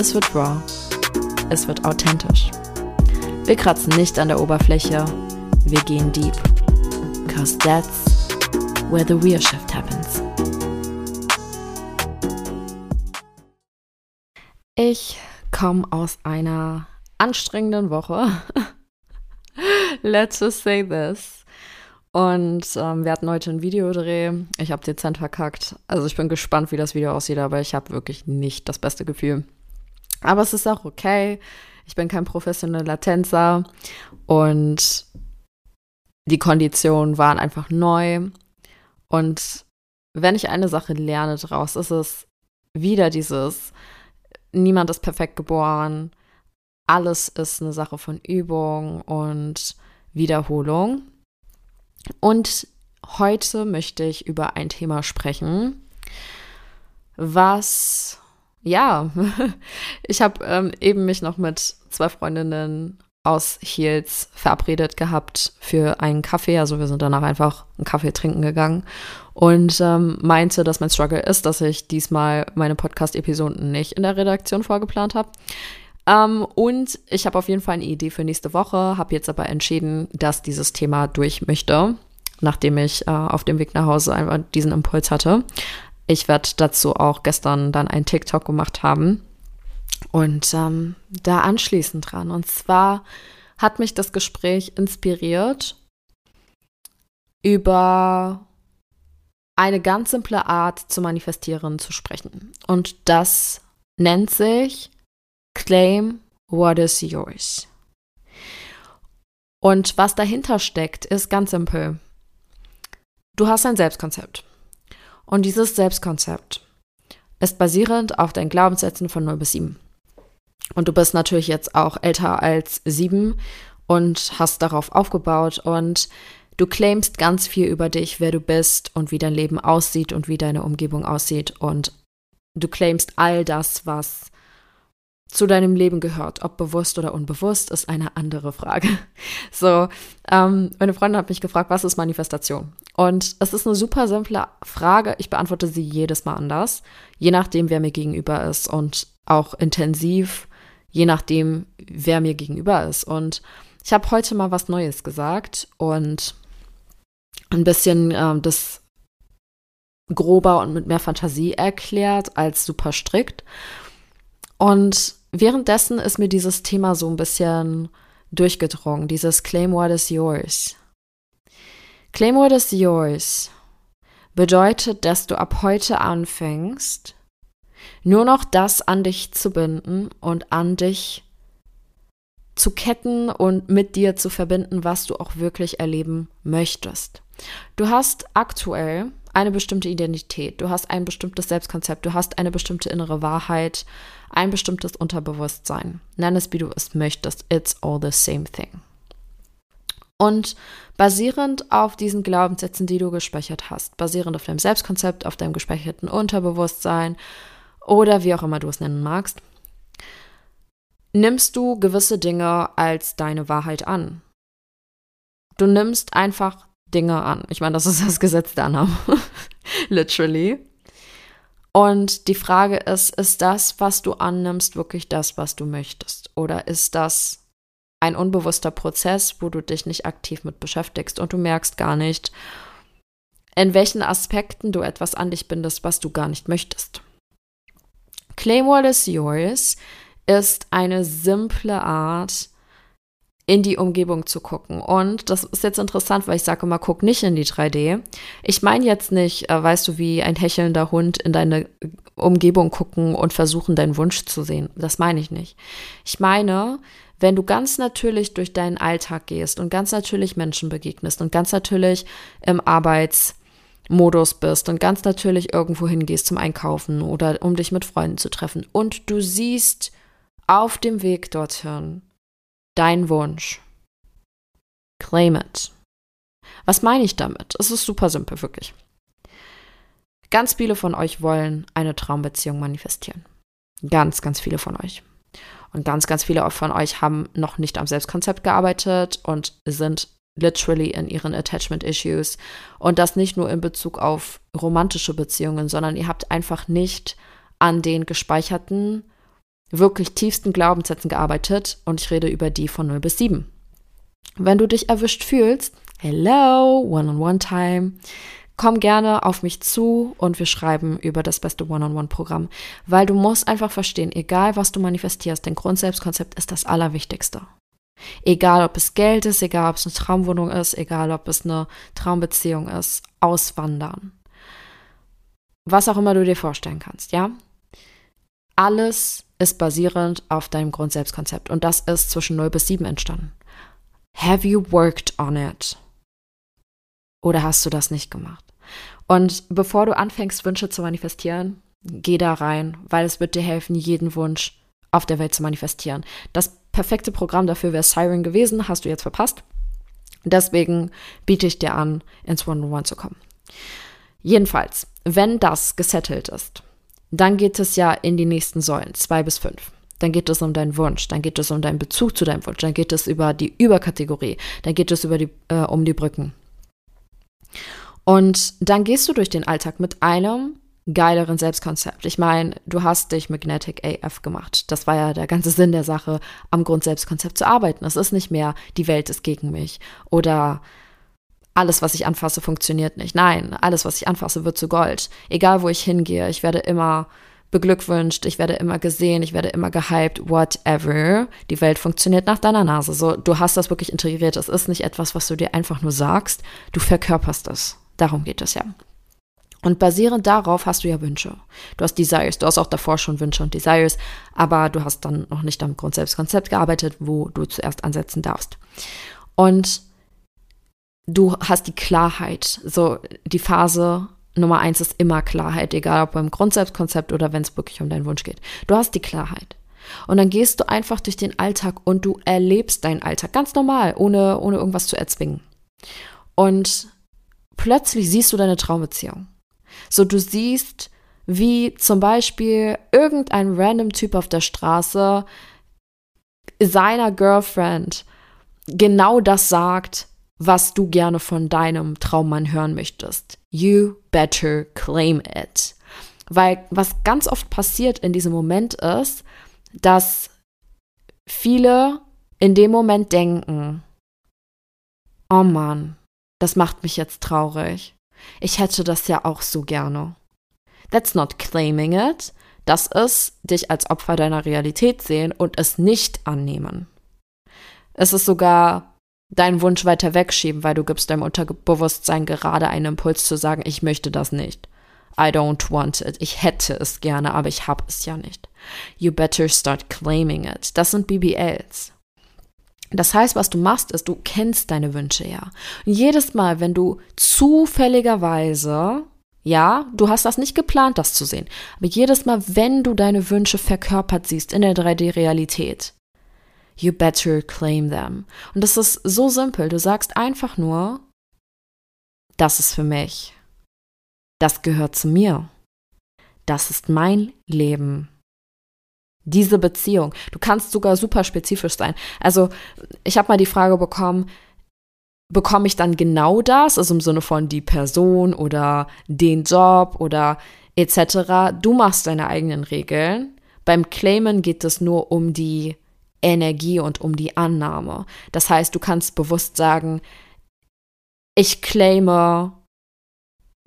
es wird raw, es wird authentisch. Wir kratzen nicht an der Oberfläche, wir gehen deep. Cause that's where the real shift happens. Ich komme aus einer anstrengenden Woche. Let's just say this. Und ähm, wir hatten heute ein Videodreh. Ich habe dezent verkackt. Also ich bin gespannt, wie das Video aussieht, aber ich habe wirklich nicht das beste Gefühl. Aber es ist auch okay. Ich bin kein professioneller Tänzer und die Konditionen waren einfach neu. Und wenn ich eine Sache lerne daraus, ist es wieder dieses, niemand ist perfekt geboren. Alles ist eine Sache von Übung und Wiederholung. Und heute möchte ich über ein Thema sprechen, was, ja, ich habe ähm, eben mich noch mit zwei Freundinnen aus Heels verabredet gehabt für einen Kaffee. Also wir sind danach einfach einen Kaffee trinken gegangen und ähm, meinte, dass mein Struggle ist, dass ich diesmal meine Podcast-Episoden nicht in der Redaktion vorgeplant habe. Ähm, und ich habe auf jeden Fall eine Idee für nächste Woche, habe jetzt aber entschieden, dass dieses Thema durch möchte, nachdem ich äh, auf dem Weg nach Hause einfach diesen Impuls hatte. Ich werde dazu auch gestern dann einen TikTok gemacht haben und ähm, da anschließend dran. Und zwar hat mich das Gespräch inspiriert über eine ganz simple Art zu manifestieren zu sprechen. Und das nennt sich Claim what is yours. Und was dahinter steckt, ist ganz simpel. Du hast ein Selbstkonzept. Und dieses Selbstkonzept ist basierend auf deinen Glaubenssätzen von 0 bis 7. Und du bist natürlich jetzt auch älter als 7 und hast darauf aufgebaut und du claimst ganz viel über dich, wer du bist und wie dein Leben aussieht und wie deine Umgebung aussieht und du claimst all das, was zu deinem Leben gehört. Ob bewusst oder unbewusst, ist eine andere Frage. So, ähm, meine Freundin hat mich gefragt, was ist Manifestation? Und es ist eine super simple Frage. Ich beantworte sie jedes Mal anders, je nachdem, wer mir gegenüber ist und auch intensiv, je nachdem, wer mir gegenüber ist. Und ich habe heute mal was Neues gesagt und ein bisschen ähm, das grober und mit mehr Fantasie erklärt als super strikt. Und währenddessen ist mir dieses Thema so ein bisschen durchgedrungen, dieses Claim what is yours. Claim what is yours bedeutet, dass du ab heute anfängst, nur noch das an dich zu binden und an dich zu ketten und mit dir zu verbinden, was du auch wirklich erleben möchtest. Du hast aktuell eine bestimmte Identität, du hast ein bestimmtes Selbstkonzept, du hast eine bestimmte innere Wahrheit, ein bestimmtes Unterbewusstsein. Nenn es, wie du es möchtest. It's all the same thing. Und basierend auf diesen Glaubenssätzen, die du gespeichert hast, basierend auf deinem Selbstkonzept, auf deinem gespeicherten Unterbewusstsein oder wie auch immer du es nennen magst, nimmst du gewisse Dinge als deine Wahrheit an. Du nimmst einfach Dinge an. Ich meine, das ist das Gesetz der Annahme. Literally. Und die Frage ist, ist das, was du annimmst, wirklich das, was du möchtest? Oder ist das ein unbewusster Prozess, wo du dich nicht aktiv mit beschäftigst und du merkst gar nicht, in welchen Aspekten du etwas an dich bindest, was du gar nicht möchtest? Claim what is yours ist eine simple Art, in die Umgebung zu gucken. Und das ist jetzt interessant, weil ich sage immer, guck nicht in die 3D. Ich meine jetzt nicht, äh, weißt du, wie ein hechelnder Hund in deine Umgebung gucken und versuchen, deinen Wunsch zu sehen. Das meine ich nicht. Ich meine, wenn du ganz natürlich durch deinen Alltag gehst und ganz natürlich Menschen begegnest und ganz natürlich im Arbeits Modus bist und ganz natürlich irgendwo hingehst zum Einkaufen oder um dich mit Freunden zu treffen und du siehst auf dem Weg dorthin dein Wunsch. Claim it. Was meine ich damit? Es ist super simpel, wirklich. Ganz viele von euch wollen eine Traumbeziehung manifestieren. Ganz, ganz viele von euch. Und ganz, ganz viele von euch haben noch nicht am Selbstkonzept gearbeitet und sind literally in ihren Attachment Issues. Und das nicht nur in Bezug auf romantische Beziehungen, sondern ihr habt einfach nicht an den gespeicherten, wirklich tiefsten Glaubenssätzen gearbeitet. Und ich rede über die von 0 bis 7. Wenn du dich erwischt fühlst, hello, One-on-One-Time, komm gerne auf mich zu und wir schreiben über das beste One-on-One-Programm, weil du musst einfach verstehen, egal was du manifestierst, dein Grundselbstkonzept ist das Allerwichtigste. Egal, ob es Geld ist, egal, ob es eine Traumwohnung ist, egal, ob es eine Traumbeziehung ist, auswandern. Was auch immer du dir vorstellen kannst, ja? Alles ist basierend auf deinem Grundselbstkonzept und das ist zwischen 0 bis 7 entstanden. Have you worked on it? Oder hast du das nicht gemacht? Und bevor du anfängst, Wünsche zu manifestieren, geh da rein, weil es wird dir helfen, jeden Wunsch auf der Welt zu manifestieren. Das perfekte Programm dafür wäre Siren gewesen, hast du jetzt verpasst. Deswegen biete ich dir an, ins One-on-One zu kommen. Jedenfalls, wenn das gesettelt ist, dann geht es ja in die nächsten Säulen, zwei bis fünf. Dann geht es um deinen Wunsch, dann geht es um deinen Bezug zu deinem Wunsch, dann geht es über die Überkategorie, dann geht es über die, äh, um die Brücken. Und dann gehst du durch den Alltag mit einem geileren Selbstkonzept. Ich meine, du hast dich Magnetic AF gemacht. Das war ja der ganze Sinn der Sache, am Grundselbstkonzept zu arbeiten. Es ist nicht mehr, die Welt ist gegen mich oder alles, was ich anfasse, funktioniert nicht. Nein, alles, was ich anfasse, wird zu Gold. Egal, wo ich hingehe, ich werde immer beglückwünscht, ich werde immer gesehen, ich werde immer gehypt, whatever. Die Welt funktioniert nach deiner Nase. So, du hast das wirklich integriert. Es ist nicht etwas, was du dir einfach nur sagst. Du verkörperst es. Darum geht es ja. Und basierend darauf hast du ja Wünsche. Du hast Desires, du hast auch davor schon Wünsche und Desires, aber du hast dann noch nicht am Grundselbstkonzept gearbeitet, wo du zuerst ansetzen darfst. Und du hast die Klarheit. So, die Phase Nummer eins ist immer Klarheit, egal ob beim Grundselbstkonzept oder wenn es wirklich um deinen Wunsch geht. Du hast die Klarheit. Und dann gehst du einfach durch den Alltag und du erlebst deinen Alltag ganz normal, ohne, ohne irgendwas zu erzwingen. Und plötzlich siehst du deine Traumbeziehung. So, du siehst, wie zum Beispiel irgendein random Typ auf der Straße seiner Girlfriend genau das sagt, was du gerne von deinem Traummann hören möchtest. You better claim it. Weil was ganz oft passiert in diesem Moment ist, dass viele in dem Moment denken, oh Mann, das macht mich jetzt traurig. Ich hätte das ja auch so gerne. That's not claiming it. Das ist dich als Opfer deiner Realität sehen und es nicht annehmen. Es ist sogar deinen Wunsch weiter wegschieben, weil du gibst deinem Unterbewusstsein gerade einen Impuls zu sagen, ich möchte das nicht. I don't want it. Ich hätte es gerne, aber ich habe es ja nicht. You better start claiming it. Das sind BBLs. Das heißt, was du machst, ist, du kennst deine Wünsche ja. Und jedes Mal, wenn du zufälligerweise, ja, du hast das nicht geplant, das zu sehen, aber jedes Mal, wenn du deine Wünsche verkörpert siehst in der 3D-Realität, you better claim them. Und das ist so simpel. Du sagst einfach nur, das ist für mich. Das gehört zu mir. Das ist mein Leben diese Beziehung. Du kannst sogar super spezifisch sein. Also ich habe mal die Frage bekommen, bekomme ich dann genau das, also im Sinne von die Person oder den Job oder etc. Du machst deine eigenen Regeln. Beim Claimen geht es nur um die Energie und um die Annahme. Das heißt, du kannst bewusst sagen, ich claime,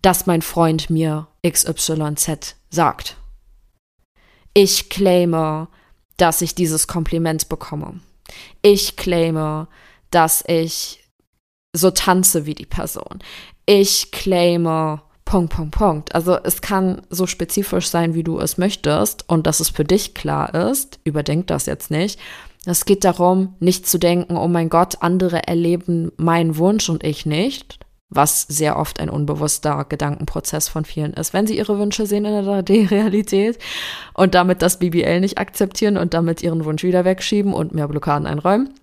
dass mein Freund mir XYZ sagt ich claime, dass ich dieses Kompliment bekomme. Ich claime, dass ich so tanze wie die Person. Ich claime Punkt, Punkt, Punkt. Also es kann so spezifisch sein, wie du es möchtest und dass es für dich klar ist. Überdenk das jetzt nicht. Es geht darum, nicht zu denken, oh mein Gott, andere erleben meinen Wunsch und ich nicht, was sehr oft ein unbewusster Gedankenprozess von vielen ist, wenn sie ihre Wünsche sehen in der 3D-Realität und damit das BBL nicht akzeptieren und damit ihren Wunsch wieder wegschieben und mehr Blockaden einräumen.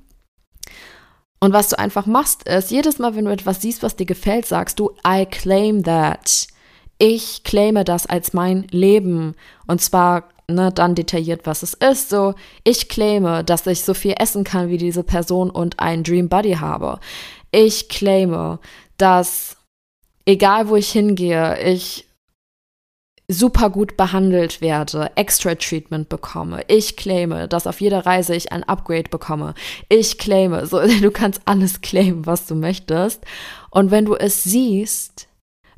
Und was du einfach machst, ist, jedes Mal, wenn du etwas siehst, was dir gefällt, sagst du, I claim that. Ich claime das als mein Leben. Und zwar ne, dann detailliert, was es ist. So, ich claime, dass ich so viel essen kann wie diese Person und einen Dream Buddy habe. Ich claime, dass egal wo ich hingehe, ich super gut behandelt werde, extra Treatment bekomme. Ich claime, dass auf jeder Reise ich ein Upgrade bekomme. Ich claime, so du kannst alles claimen, was du möchtest. Und wenn du es siehst,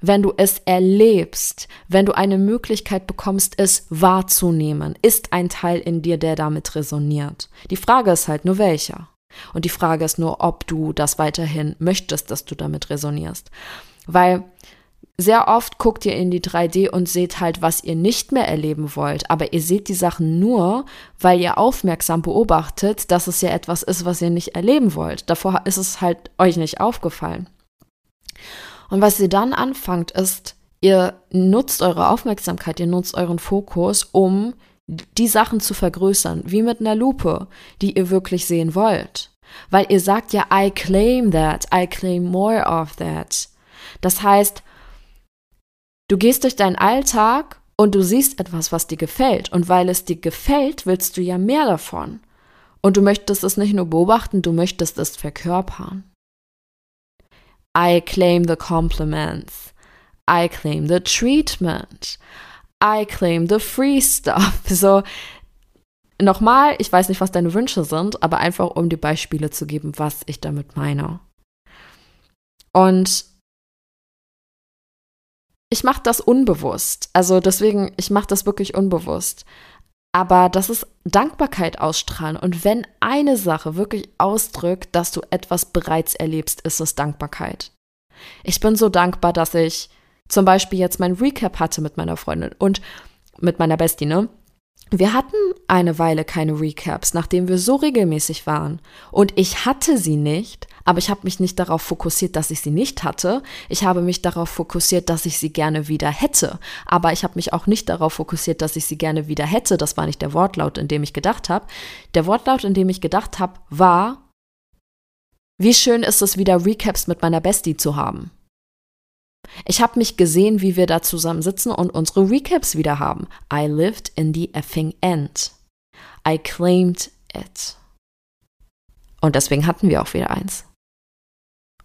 wenn du es erlebst, wenn du eine Möglichkeit bekommst, es wahrzunehmen, ist ein Teil in dir, der damit resoniert. Die Frage ist halt nur welcher. Und die Frage ist nur, ob du das weiterhin möchtest, dass du damit resonierst. Weil sehr oft guckt ihr in die 3D und seht halt, was ihr nicht mehr erleben wollt. Aber ihr seht die Sachen nur, weil ihr aufmerksam beobachtet, dass es ja etwas ist, was ihr nicht erleben wollt. Davor ist es halt euch nicht aufgefallen. Und was ihr dann anfangt, ist, ihr nutzt eure Aufmerksamkeit, ihr nutzt euren Fokus, um die Sachen zu vergrößern, wie mit einer Lupe, die ihr wirklich sehen wollt. Weil ihr sagt ja, I claim that, I claim more of that. Das heißt, du gehst durch deinen Alltag und du siehst etwas, was dir gefällt. Und weil es dir gefällt, willst du ja mehr davon. Und du möchtest es nicht nur beobachten, du möchtest es verkörpern. I claim the compliments. I claim the treatment. I claim the free stuff. So, nochmal, ich weiß nicht, was deine Wünsche sind, aber einfach um die Beispiele zu geben, was ich damit meine. Und ich mache das unbewusst. Also deswegen, ich mache das wirklich unbewusst. Aber das ist Dankbarkeit ausstrahlen. Und wenn eine Sache wirklich ausdrückt, dass du etwas bereits erlebst, ist es Dankbarkeit. Ich bin so dankbar, dass ich zum Beispiel jetzt mein Recap hatte mit meiner Freundin und mit meiner Bestie, ne? Wir hatten eine Weile keine Recaps, nachdem wir so regelmäßig waren. Und ich hatte sie nicht, aber ich habe mich nicht darauf fokussiert, dass ich sie nicht hatte. Ich habe mich darauf fokussiert, dass ich sie gerne wieder hätte. Aber ich habe mich auch nicht darauf fokussiert, dass ich sie gerne wieder hätte. Das war nicht der Wortlaut, in dem ich gedacht habe. Der Wortlaut, in dem ich gedacht habe, war, wie schön ist es wieder Recaps mit meiner Bestie zu haben. Ich habe mich gesehen, wie wir da zusammen sitzen und unsere Recaps wieder haben. I lived in the effing end. I claimed it. Und deswegen hatten wir auch wieder eins.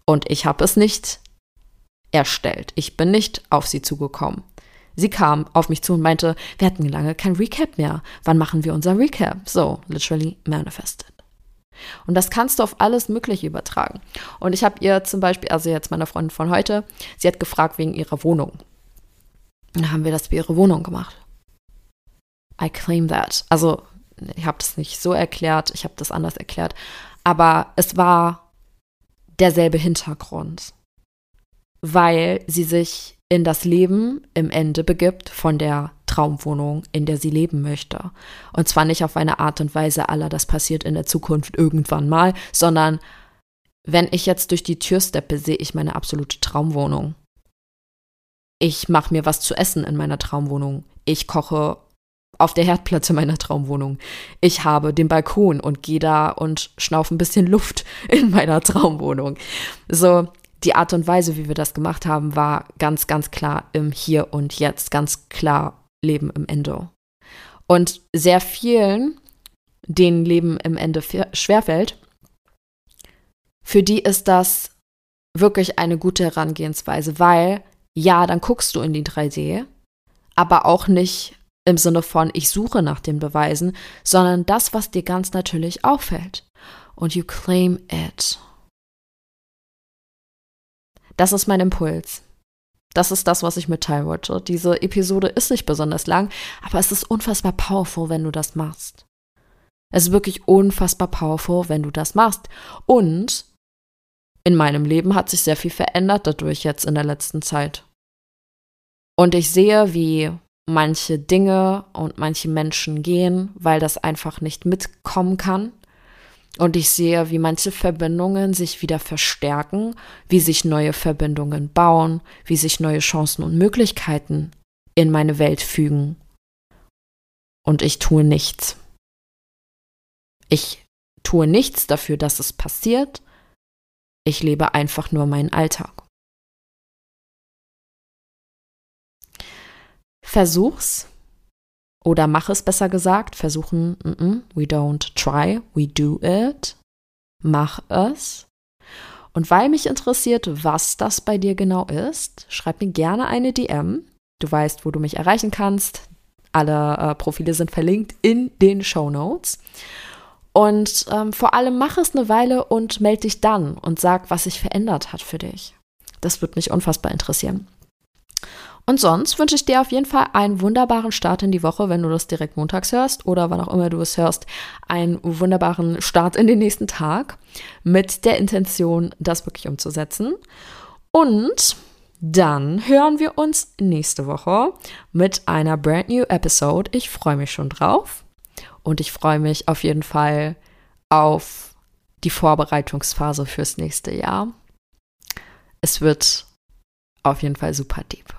Und ich habe es nicht erstellt. Ich bin nicht auf sie zugekommen. Sie kam auf mich zu und meinte, wir hatten lange kein Recap mehr. Wann machen wir unser Recap? So, literally manifested. Und das kannst du auf alles Mögliche übertragen. Und ich habe ihr zum Beispiel, also jetzt meine Freundin von heute, sie hat gefragt wegen ihrer Wohnung. Dann haben wir das für ihre Wohnung gemacht. I claim that. Also, ich habe das nicht so erklärt, ich habe das anders erklärt. Aber es war derselbe Hintergrund. Weil sie sich in das Leben im Ende begibt von der Traumwohnung, in der sie leben möchte. Und zwar nicht auf eine Art und Weise aller, das passiert in der Zukunft irgendwann mal, sondern wenn ich jetzt durch die Tür steppe, sehe ich meine absolute Traumwohnung. Ich mache mir was zu essen in meiner Traumwohnung. Ich koche auf der Herdplatte meiner Traumwohnung. Ich habe den Balkon und gehe da und schnaufe ein bisschen Luft in meiner Traumwohnung. So, die Art und Weise, wie wir das gemacht haben, war ganz, ganz klar im Hier und Jetzt, ganz klar Leben im Ende. Und sehr vielen, denen Leben im Ende schwerfällt, für die ist das wirklich eine gute Herangehensweise, weil ja, dann guckst du in die 3D, aber auch nicht im Sinne von ich suche nach den Beweisen, sondern das, was dir ganz natürlich auffällt. Und you claim it. Das ist mein Impuls. Das ist das, was ich mitteilen wollte. Diese Episode ist nicht besonders lang, aber es ist unfassbar powerful, wenn du das machst. Es ist wirklich unfassbar powerful, wenn du das machst. Und in meinem Leben hat sich sehr viel verändert dadurch jetzt in der letzten Zeit. Und ich sehe, wie manche Dinge und manche Menschen gehen, weil das einfach nicht mitkommen kann. Und ich sehe, wie manche Verbindungen sich wieder verstärken, wie sich neue Verbindungen bauen, wie sich neue Chancen und Möglichkeiten in meine Welt fügen. Und ich tue nichts. Ich tue nichts dafür, dass es passiert. Ich lebe einfach nur meinen Alltag. Versuch's oder mach es besser gesagt. Versuchen, mm -mm, we don't try, we do it. Mach es. Und weil mich interessiert, was das bei dir genau ist, schreib mir gerne eine DM. Du weißt, wo du mich erreichen kannst. Alle äh, Profile sind verlinkt in den Show Notes. Und ähm, vor allem mach es eine Weile und melde dich dann und sag, was sich verändert hat für dich. Das würde mich unfassbar interessieren. Und sonst wünsche ich dir auf jeden Fall einen wunderbaren Start in die Woche, wenn du das direkt montags hörst oder wann auch immer du es hörst, einen wunderbaren Start in den nächsten Tag mit der Intention, das wirklich umzusetzen. Und dann hören wir uns nächste Woche mit einer brand new Episode. Ich freue mich schon drauf und ich freue mich auf jeden Fall auf die Vorbereitungsphase fürs nächste Jahr. Es wird auf jeden Fall super deep.